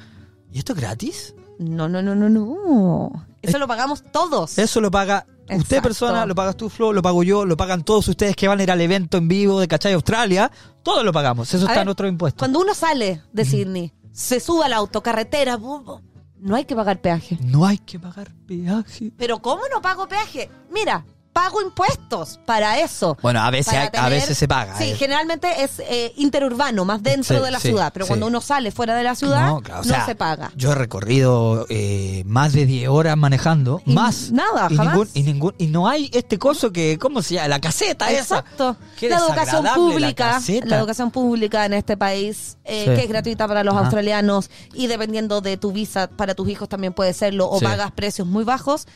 ¿Y esto es gratis? No, no, no, no, no. Eso Es- lo pagamos todos. Eso lo paga usted persona, lo pagas tú Flo, lo pago yo, lo pagan todos ustedes que van a ir al evento en vivo de Cachay Australia. Todos lo pagamos, eso A está ver, en nuestro impuesto. Cuando uno sale de Sydney, se sube al auto, carretera, no hay que pagar peaje. No hay que pagar peaje. Pero ¿cómo no pago peaje? Mira, pago impuestos para eso. Bueno, a veces, a veces se paga. Sí, eh. generalmente es eh, interurbano, más dentro Sí, de la sí, ciudad. Pero sí. cuando uno sale fuera de la ciudad, no, No, claro, o sea, se paga. Yo he recorrido eh, más de 10 horas manejando, Y más. nada, y jamás. Ningún, y, ningún, y no hay este coso que, ¿cómo se llama? La caseta esa. Exacto. La educación la pública, la, educación pública en este país, eh, que es gratuita para los Ajá. australianos y dependiendo de tu visa para tus hijos también puede serlo o pagas precios muy bajos.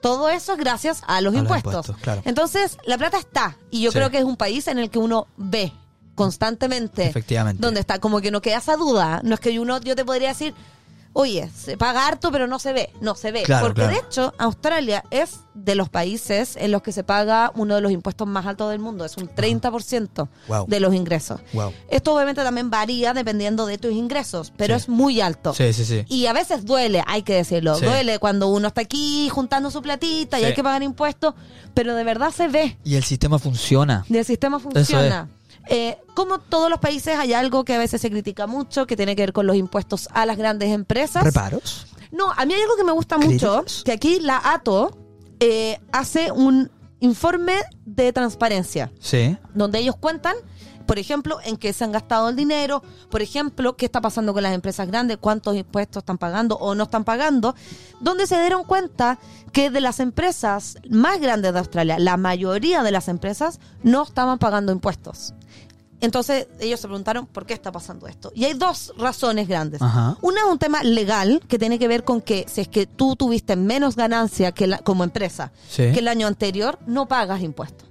Todo eso es gracias a los A los impuestos. claro. Entonces, la plata está y yo Sí. creo que es un país en el que uno ve constantemente Efectivamente. dónde está, como que no queda esa duda. No es que uno, yo te podría decir, oye, se paga harto, pero no se ve. No se ve. Claro, Porque claro. de hecho, Australia es de los países en los que se paga uno de los impuestos más altos del mundo. Es un 30% Wow. de los ingresos. Wow. Esto obviamente también varía dependiendo de tus ingresos, pero Sí. es muy alto. Sí, sí, sí. Y a veces duele, hay que decirlo. Sí. Duele cuando uno está aquí juntando su platita y Sí. hay que pagar impuestos, pero de verdad se ve. Y el sistema funciona. Y el sistema funciona. Eh, como todos los países hay algo que a veces se critica mucho, que tiene que ver con los impuestos a las grandes empresas. ¿Reparos? No, a mí hay algo que me gusta mucho, que aquí la ATO eh, hace un informe de transparencia, Sí. donde ellos cuentan, por ejemplo, en qué se han gastado el dinero, por ejemplo, qué está pasando con las empresas grandes, cuántos impuestos están pagando o no están pagando, donde se dieron cuenta que de las empresas más grandes de Australia, la mayoría de las empresas no estaban pagando impuestos. Entonces ellos se preguntaron por qué está pasando esto. Y hay dos razones grandes. Ajá. Una es un tema legal que tiene que ver con que si es que tú tuviste menos ganancia que la- como empresa Sí. que el año anterior, no pagas impuestos.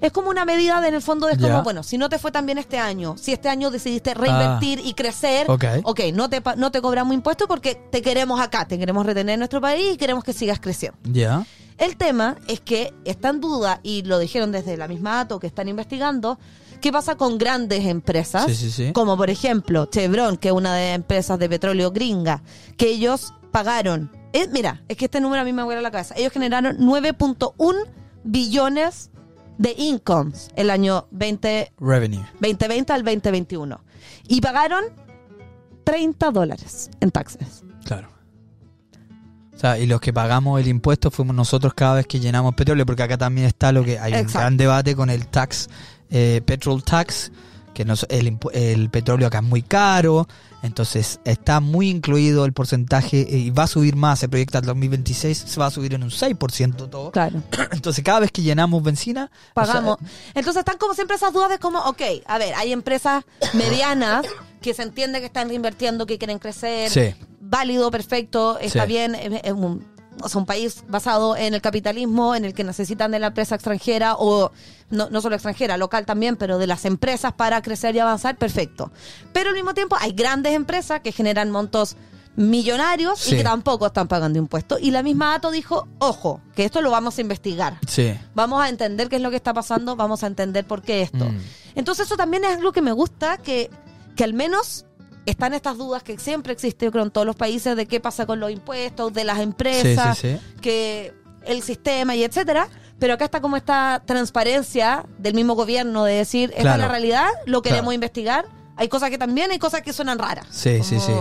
Es como una medida de, en el fondo, es como, bueno, si no te fue tan bien este año, si este año decidiste reinvertir y crecer, Ok. ok, no te, no te cobramos impuestos porque te queremos acá, te queremos retener en nuestro país y queremos que sigas creciendo. Ya. El tema es que está en duda, y lo dijeron desde la misma ATO que están investigando, qué pasa con grandes empresas, Sí, sí, sí. como por ejemplo Chevron, que es una de las empresas de petróleo gringa, que ellos pagaron, eh, mira, es que este número a mí me vuela la cabeza, ellos generaron 9.1 billones de incomes el año 20, Revenue. 2020 al 2021 y pagaron 30 dólares en taxes. Claro. O sea, y los que pagamos el impuesto fuimos nosotros cada vez que llenamos petróleo, porque acá también está lo que hay un gran debate con el tax, eh, petrol tax, que nos- el, el petróleo acá es muy caro, entonces está muy incluido el porcentaje eh, y va a subir más, se proyecta el 2026, se va a subir en un 6% todo. Claro. Entonces cada vez que llenamos benzina, o sea, pagamos. Entonces están como siempre esas dudas de como, ok, a ver, hay empresas medianas que se entiende que están reinvirtiendo, que quieren crecer, Sí. válido, perfecto, está Sí. bien, es, es un, o sea, un país basado en el capitalismo, en el que necesitan de la empresa extranjera o no, no solo extranjera, local también, pero de las empresas para crecer y avanzar, perfecto. Pero al mismo tiempo hay grandes empresas que generan montos millonarios Sí. y que tampoco están pagando impuestos. Y la misma ATO dijo, ojo, que esto lo vamos a investigar. sí. Vamos a entender qué es lo que está pasando, vamos a entender por qué esto. Mm. Entonces eso también es algo que me gusta, que, que al menos están estas dudas que siempre existe, yo creo, en todos los países de qué pasa con los impuestos, de las empresas, Sí, sí, que el sistema y etcétera. Pero acá está como esta transparencia del mismo gobierno de decir, esta Claro. es la realidad, lo queremos Claro. investigar. Hay cosas que también, hay cosas que suenan raras. Sí, sí, sí.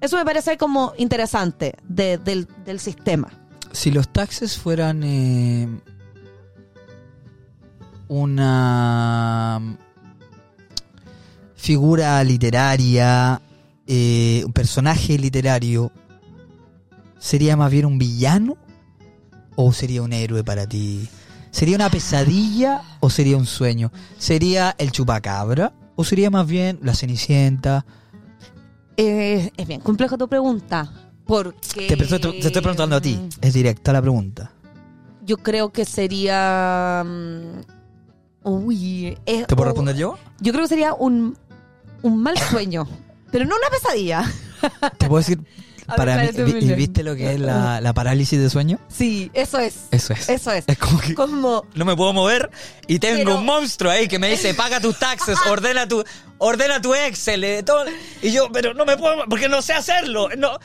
Eso me parece como interesante de- del, del sistema. Si los taxes fueran eh, una figura literaria, eh, un personaje literario, ¿sería más bien un villano o sería un héroe para ti? ¿Sería una pesadilla o sería un sueño? ¿Sería el chupacabra o sería más bien la cenicienta? Eh, es bien compleja tu pregunta. Porque. Te, te estoy- te estoy preguntando a ti, es directa la pregunta. Yo creo que sería. mm, Uy. es- ¿Te puedo responder yo? Yo creo que sería un, un mal sueño. Pero no una pesadilla. Te puedo decir, ver, para mí, ¿y viste lo que es la, la parálisis de sueño? Sí, eso es. Eso es. Eso es. Es como que Como. no me puedo mover y tengo Pero- un monstruo ahí que me dice, paga tus taxes, ordena tu, ordena tu Excel, eh, todo. Y yo, pero no me puedo, porque no sé hacerlo. No.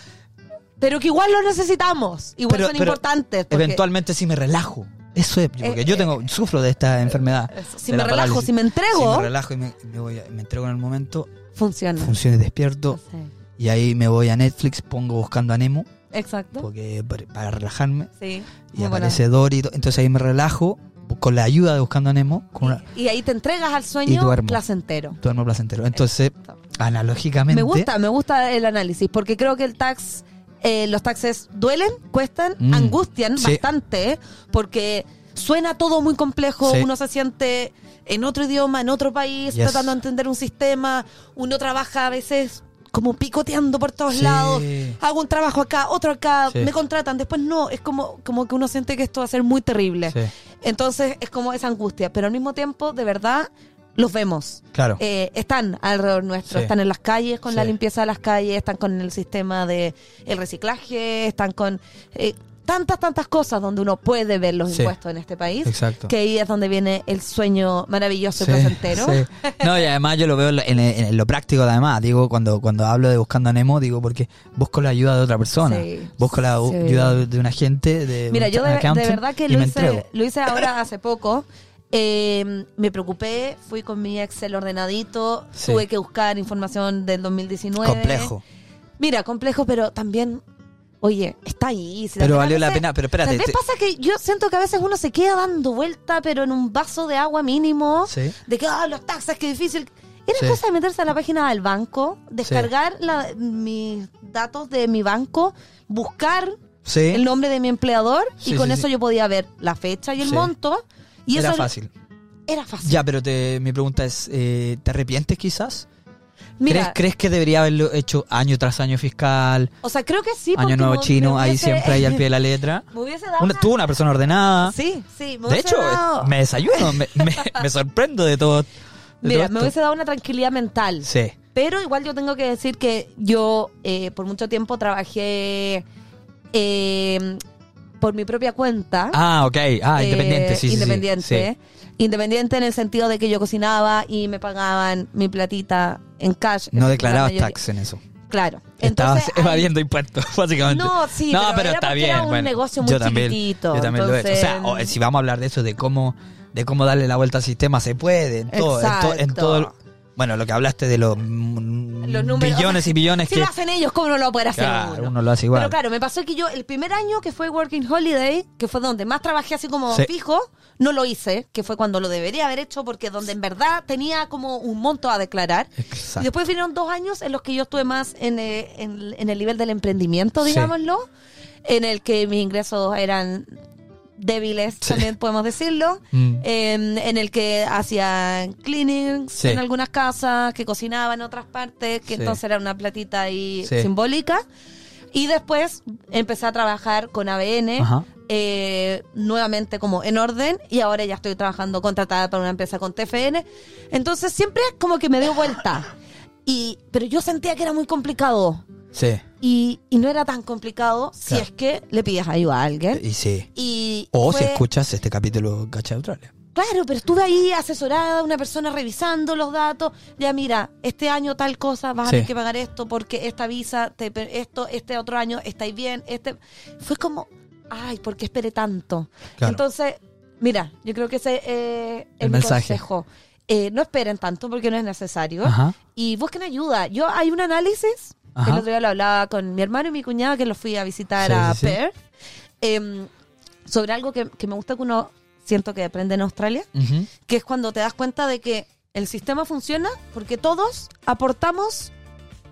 Pero que igual lo necesitamos. Igual Pero- son pero importantes. porque- Eventualmente si me relajo. Eso es, porque Eh, yo eh, tengo, sufro de esta enfermedad. Eso, Si me la relajo, parálisis. si me entrego, Si me relajo y me, me voy a- me entrego en el momento, funciona. funciones despierto Sí. y ahí me voy a Netflix, pongo buscando a Nemo, Exacto. porque para, relajarme. Sí. Y aparece Dory, y to- entonces ahí me relajo con la ayuda de Buscando a Nemo, con una, Y ahí te entregas al Y sueño duermo. placentero. duermo placentero. Entonces, analógicamente, Me gusta, me gusta el análisis, porque creo que el tax, eh, los taxes duelen, cuestan, Mm, angustian sí. bastante, porque suena todo muy complejo, Sí. uno se siente en otro idioma, en otro país, Yes. tratando de entender un sistema, uno trabaja a veces como picoteando por todos Sí. lados, hago un trabajo acá, otro acá, Sí. me contratan, después no, es como, como que uno siente que esto va a ser muy terrible. Entonces es como esa angustia, pero al mismo tiempo, de verdad, los vemos. claro. Eh, están alrededor nuestro, Sí. están en las calles con la limpieza de las calles, están con el sistema de el reciclaje, están con eh, tantas, tantas cosas donde uno puede ver los Sí. impuestos en este país, Exacto. que ahí es donde viene el sueño maravilloso y placentero. sí. No, y además yo lo veo en lo, en- lo práctico, además. Digo, cuando, cuando hablo de buscando a Nemo, digo, porque busco la ayuda de otra persona. Sí, busco la ayuda de, de un agente, de Mira, un yo de, de verdad que lo hice, lo hice ahora hace poco. Eh, me preocupé, fui con mi Excel ordenadito, Sí. tuve que buscar información del 2019. Complejo. Mira, complejo, pero también, oye, está ahí. si Pero valió la pena, pero espérate. Tal vez te- pasa que yo siento que a veces uno se queda dando vuelta, pero en un vaso de agua mínimo, Sí. de que, ah, los taxes, qué difícil. Era Sí. cosa de meterse a la página del banco, descargar la- mis datos de mi banco, buscar el nombre de mi empleador y con eso yo podía ver la fecha y el monto. Y Era eso fácil. Era fácil. Ya, pero te, mi pregunta es, eh, ¿te arrepientes quizás? Mira, ¿Crees, ¿Crees que debería haberlo hecho año tras año fiscal, o sea, creo que sí. año nuevo chino, ahí siempre ahí al pie de la letra? Me hubiese dado Una, una- tú, una persona ordenada. Sí, sí. Me de hecho, dado- me desayuno, me, me, me sorprendo de todo. de Mira, todo me hubiese dado una tranquilidad mental. Sí. Pero igual yo tengo que decir que yo eh, por mucho tiempo trabajé eh, por mi propia cuenta. Ah, ok. Ah, Eh, independiente, sí, sí, sí. Independiente. Independiente en el sentido de que yo cocinaba y me pagaban mi platita en cash. No La declarabas tax en eso. Claro. Estabas Entonces, evadiendo impuestos, básicamente. No, sí, no, pero está bien. era un bueno, negocio muy yo también, chiquitito, Yo también lo he hecho. O sea, o- si vamos a hablar de eso, de cómo, de cómo darle la vuelta al sistema, se puede. En todo, en, to- en Exacto. todo bueno, lo que hablaste de los, Los números. billones y billones Si que. lo hacen ellos, ¿cómo no lo va a poder hacer Claro, uno? uno lo hace igual. Pero claro, me pasó que yo el primer año que fue Working Holiday, que fue donde más trabajé así como Sí. fijo, no lo hice, que fue cuando lo debería haber hecho porque donde en verdad tenía como un monto a declarar. Exacto. Y después vinieron dos años en los que yo estuve más en, eh, en- en el nivel del emprendimiento, Sí. digámoslo, en el que mis ingresos eran débiles, Sí. también podemos decirlo, Mm. en, en el que hacían cleanings Sí. en algunas casas, que cocinaba en otras partes, que Sí. entonces era una platita ahí simbólica. Y después empecé a trabajar con ABN, eh, nuevamente como en orden, y ahora ya estoy trabajando contratada para una empresa con TFN. Entonces siempre como que me dio vuelta. Y, pero yo sentía que era muy complicado. Sí. Y, y no era tan complicado si Claro. es que le pides ayuda a alguien. Y sí. Y O si fue- escuchas este capítulo Cacha de Australia. Claro, pero estuve ahí asesorada, una persona revisando los datos. Ya mira, este año tal cosa, vas Sí. a tener que pagar esto porque esta visa, te, esto, este otro año estáis bien. Este fue como, ay, ¿por qué esperé tanto? Claro. Entonces, mira, yo creo que ese eh, es El mensaje. consejo. Eh, no esperen tanto porque no es necesario. Ajá. Y busquen ayuda. Yo hay un análisis, Ajá. el otro día lo hablaba con mi hermano y mi cuñada que los fui a visitar Sí, a sí. Perth, em, sobre algo que, que me gusta que uno siento que aprende en Australia, que es cuando te das cuenta de que el sistema funciona porque todos aportamos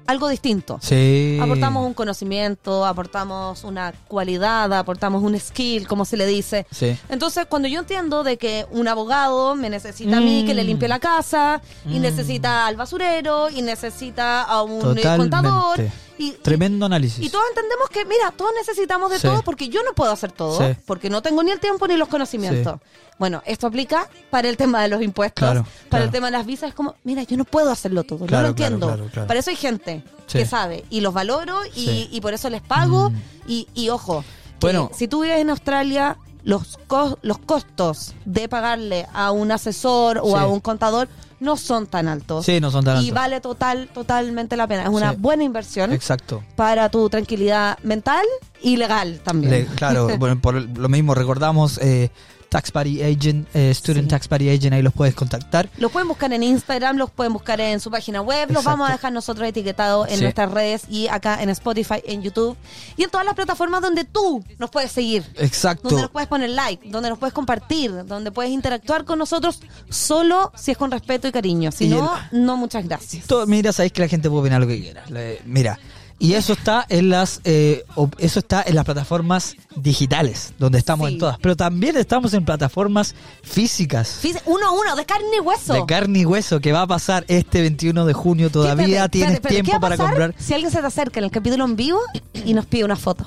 algo distinto. Sí. Aportamos un conocimiento, aportamos una cualidad, aportamos un skill, como se le dice. Sí. Entonces, cuando yo entiendo de que un abogado me necesita a mí que le limpie la casa, y Mm. necesita al basurero, y necesita a un Totalmente. contador, y, Tremendo análisis. y todos entendemos que, mira, todos necesitamos de Sí. todo porque yo no puedo hacer todo, Sí. porque no tengo ni el tiempo ni los conocimientos. Bueno, esto aplica para el tema de los impuestos, Claro, para claro. el tema de las visas, es como, mira, yo no puedo hacerlo todo, Claro, no lo entiendo. Para eso hay gente que sabe y los valoro y, y por eso les pago Mm. y, y ojo, Bueno. si tú vives en Australia, los, cos- los costos de pagarle a un asesor o Sí. a un contador no son tan altos. Sí, no son tan Y altos. vale total, totalmente la pena. Es una Sí. buena inversión Exacto. para tu tranquilidad mental y legal también. Le- claro, bueno, por lo mismo recordamos eh, Tax Party Agent, eh, Student Sí. Tax Party Agent, ahí los puedes contactar. Los pueden buscar en Instagram, los pueden buscar en su página web, los vamos a dejar nosotros etiquetados en Sí. nuestras redes y acá en Spotify, en YouTube y en todas las plataformas donde tú nos puedes seguir. Exacto. Donde nos puedes poner like, donde nos puedes compartir, donde puedes interactuar con nosotros solo si es con respeto y cariño. Si Y no, no, muchas gracias. Todo- mira, sabéis que la gente puede opinar lo que quiera. Le- mira, y eso está en las eh, eso está en las plataformas digitales, donde estamos Sí. en todas. Pero también estamos en plataformas físicas. Uno a uno, de carne y hueso. De carne y hueso que va a pasar este 21 de junio. Todavía Espérate, tienes espérate, espérate, tiempo ¿qué va a para comprar. Si alguien se te acerca en el capítulo en vivo y nos pide una foto.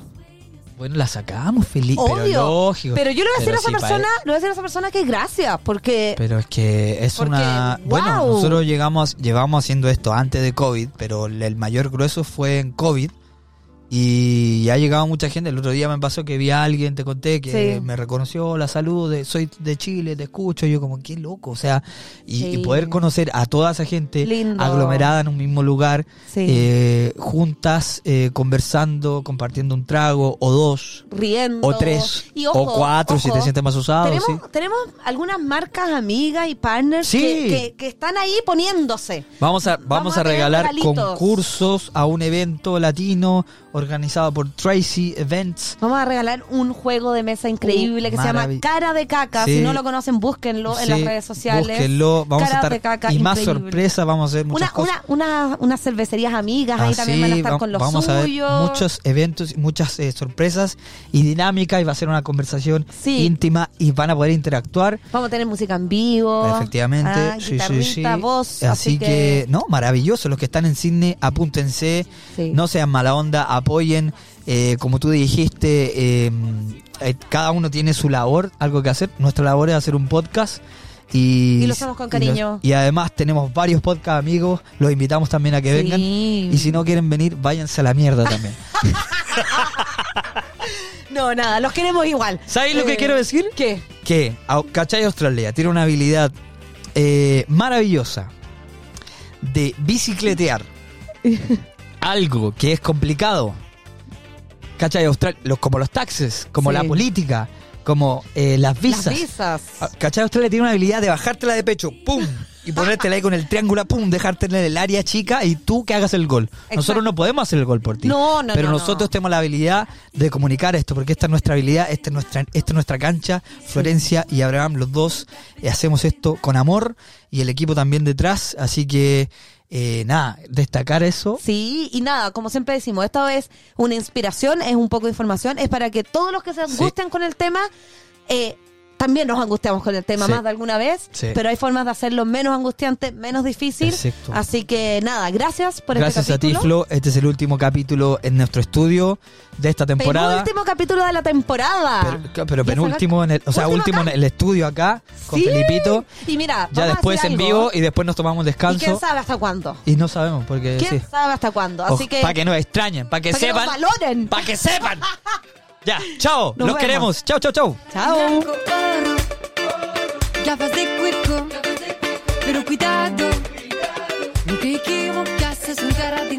Bueno, la sacamos, Felipe. Obvio. Pero lógico. Pero yo le voy a decir a esa persona, le voy a decir a esa persona que gracias, porque Pero es que es Porque, una... Bueno, nosotros llegamos, llevamos haciendo esto antes de COVID, pero el mayor grueso fue en COVID. Y ha llegado mucha gente. El otro día me pasó que vi a alguien, te conté, que Sí. me reconoció la salud, de, soy de Chile, te escucho. Yo como, qué loco. O sea, y, Sí. y poder conocer a toda esa gente Lindo. aglomerada en un mismo lugar, Sí. eh, juntas, eh, conversando, compartiendo un trago o dos. riendo. O tres, Y ojo, o cuatro, si te sientes más usado. Tenemos, algunas marcas amigas y partners que, que- que están ahí poniéndose. Vamos a, vamos Vamos a regalar concursos a un evento latino organizado por Tracy Events. Vamos a regalar un juego de mesa increíble Uh, que se llama Cara de Caca. Sí. Si no lo conocen, búsquenlo en las redes sociales. Búsquenlo, vamos Cara a de estar. Caca, y más sorpresas, vamos a hacer muchas Una, cosas. una, una, unas cervecerías amigas ahí también van a estar va- con los vamos a ver suyos. muchos eventos, muchas eh, sorpresas y dinámica y va a ser una conversación íntima y van a poder interactuar. Vamos a tener música en vivo. Efectivamente, Ah, sí, sí, sí. voz. Así, que, no, maravilloso. Los que están en Sydney, apúntense. No sean mala onda, apoyen. Eh, como tú dijiste, eh, eh, cada uno tiene su labor, algo que hacer. Nuestra labor es hacer un podcast. Y, Y lo hacemos con y cariño. y además tenemos varios podcast amigos, los invitamos también a que Sí. vengan. Y si no quieren venir, váyanse a la mierda también. No, nada, los queremos igual. ¿Sabéis lo que Eh, quiero decir? ¿Qué? que ¿cachai? Australia tiene una habilidad eh, maravillosa de bicicletear algo que es complicado. ¿Cachai? Austral los, como los taxes, como Sí. la política, como eh, las visas. Las visas. Ah, ¿Cachai? Australia tiene una habilidad de bajártela de pecho, ¡pum! Y ponértela ahí con el triángulo, ¡pum! Dejártela en el área chica y tú que hagas el gol. Nosotros no podemos hacer el gol por ti. No, no, Pero no, nosotros no. tenemos la habilidad de comunicar esto, porque esta es nuestra habilidad, esta es nuestra, esta es nuestra cancha. Florencia y Abraham, los dos, eh, hacemos esto con amor y el equipo también detrás. Así que, eh, nada, destacar eso. Sí, y nada, como siempre decimos, esto es una inspiración, es un poco de información, es para que todos los que se angustian con el tema, eh, también nos angustiamos con el tema Sí. más de alguna vez, Sí. pero hay formas de hacerlo menos angustiante, menos difícil. Exacto. Así que nada, gracias por Gracias este a ti, capítulo. Flo. Este es el último capítulo en nuestro estudio de esta temporada. Penúltimo capítulo de la temporada. Pero, pero Y penúltimo, en el, o sea, Último en el estudio acá, con Sí. Felipito. Y mira, Ya después en algo. vivo y después nos tomamos ¿Y descanso. quién sabe hasta cuándo? Y no sabemos, porque ¿Quién sabe hasta cuándo? Así que Para que nos extrañen, para que nos sepan. Para que sepan. Ya, chao. Nos, Los queremos. Chao, chao, chao. Chao. Gafas de cuerpo, pero cuidado. No te creí que un cara de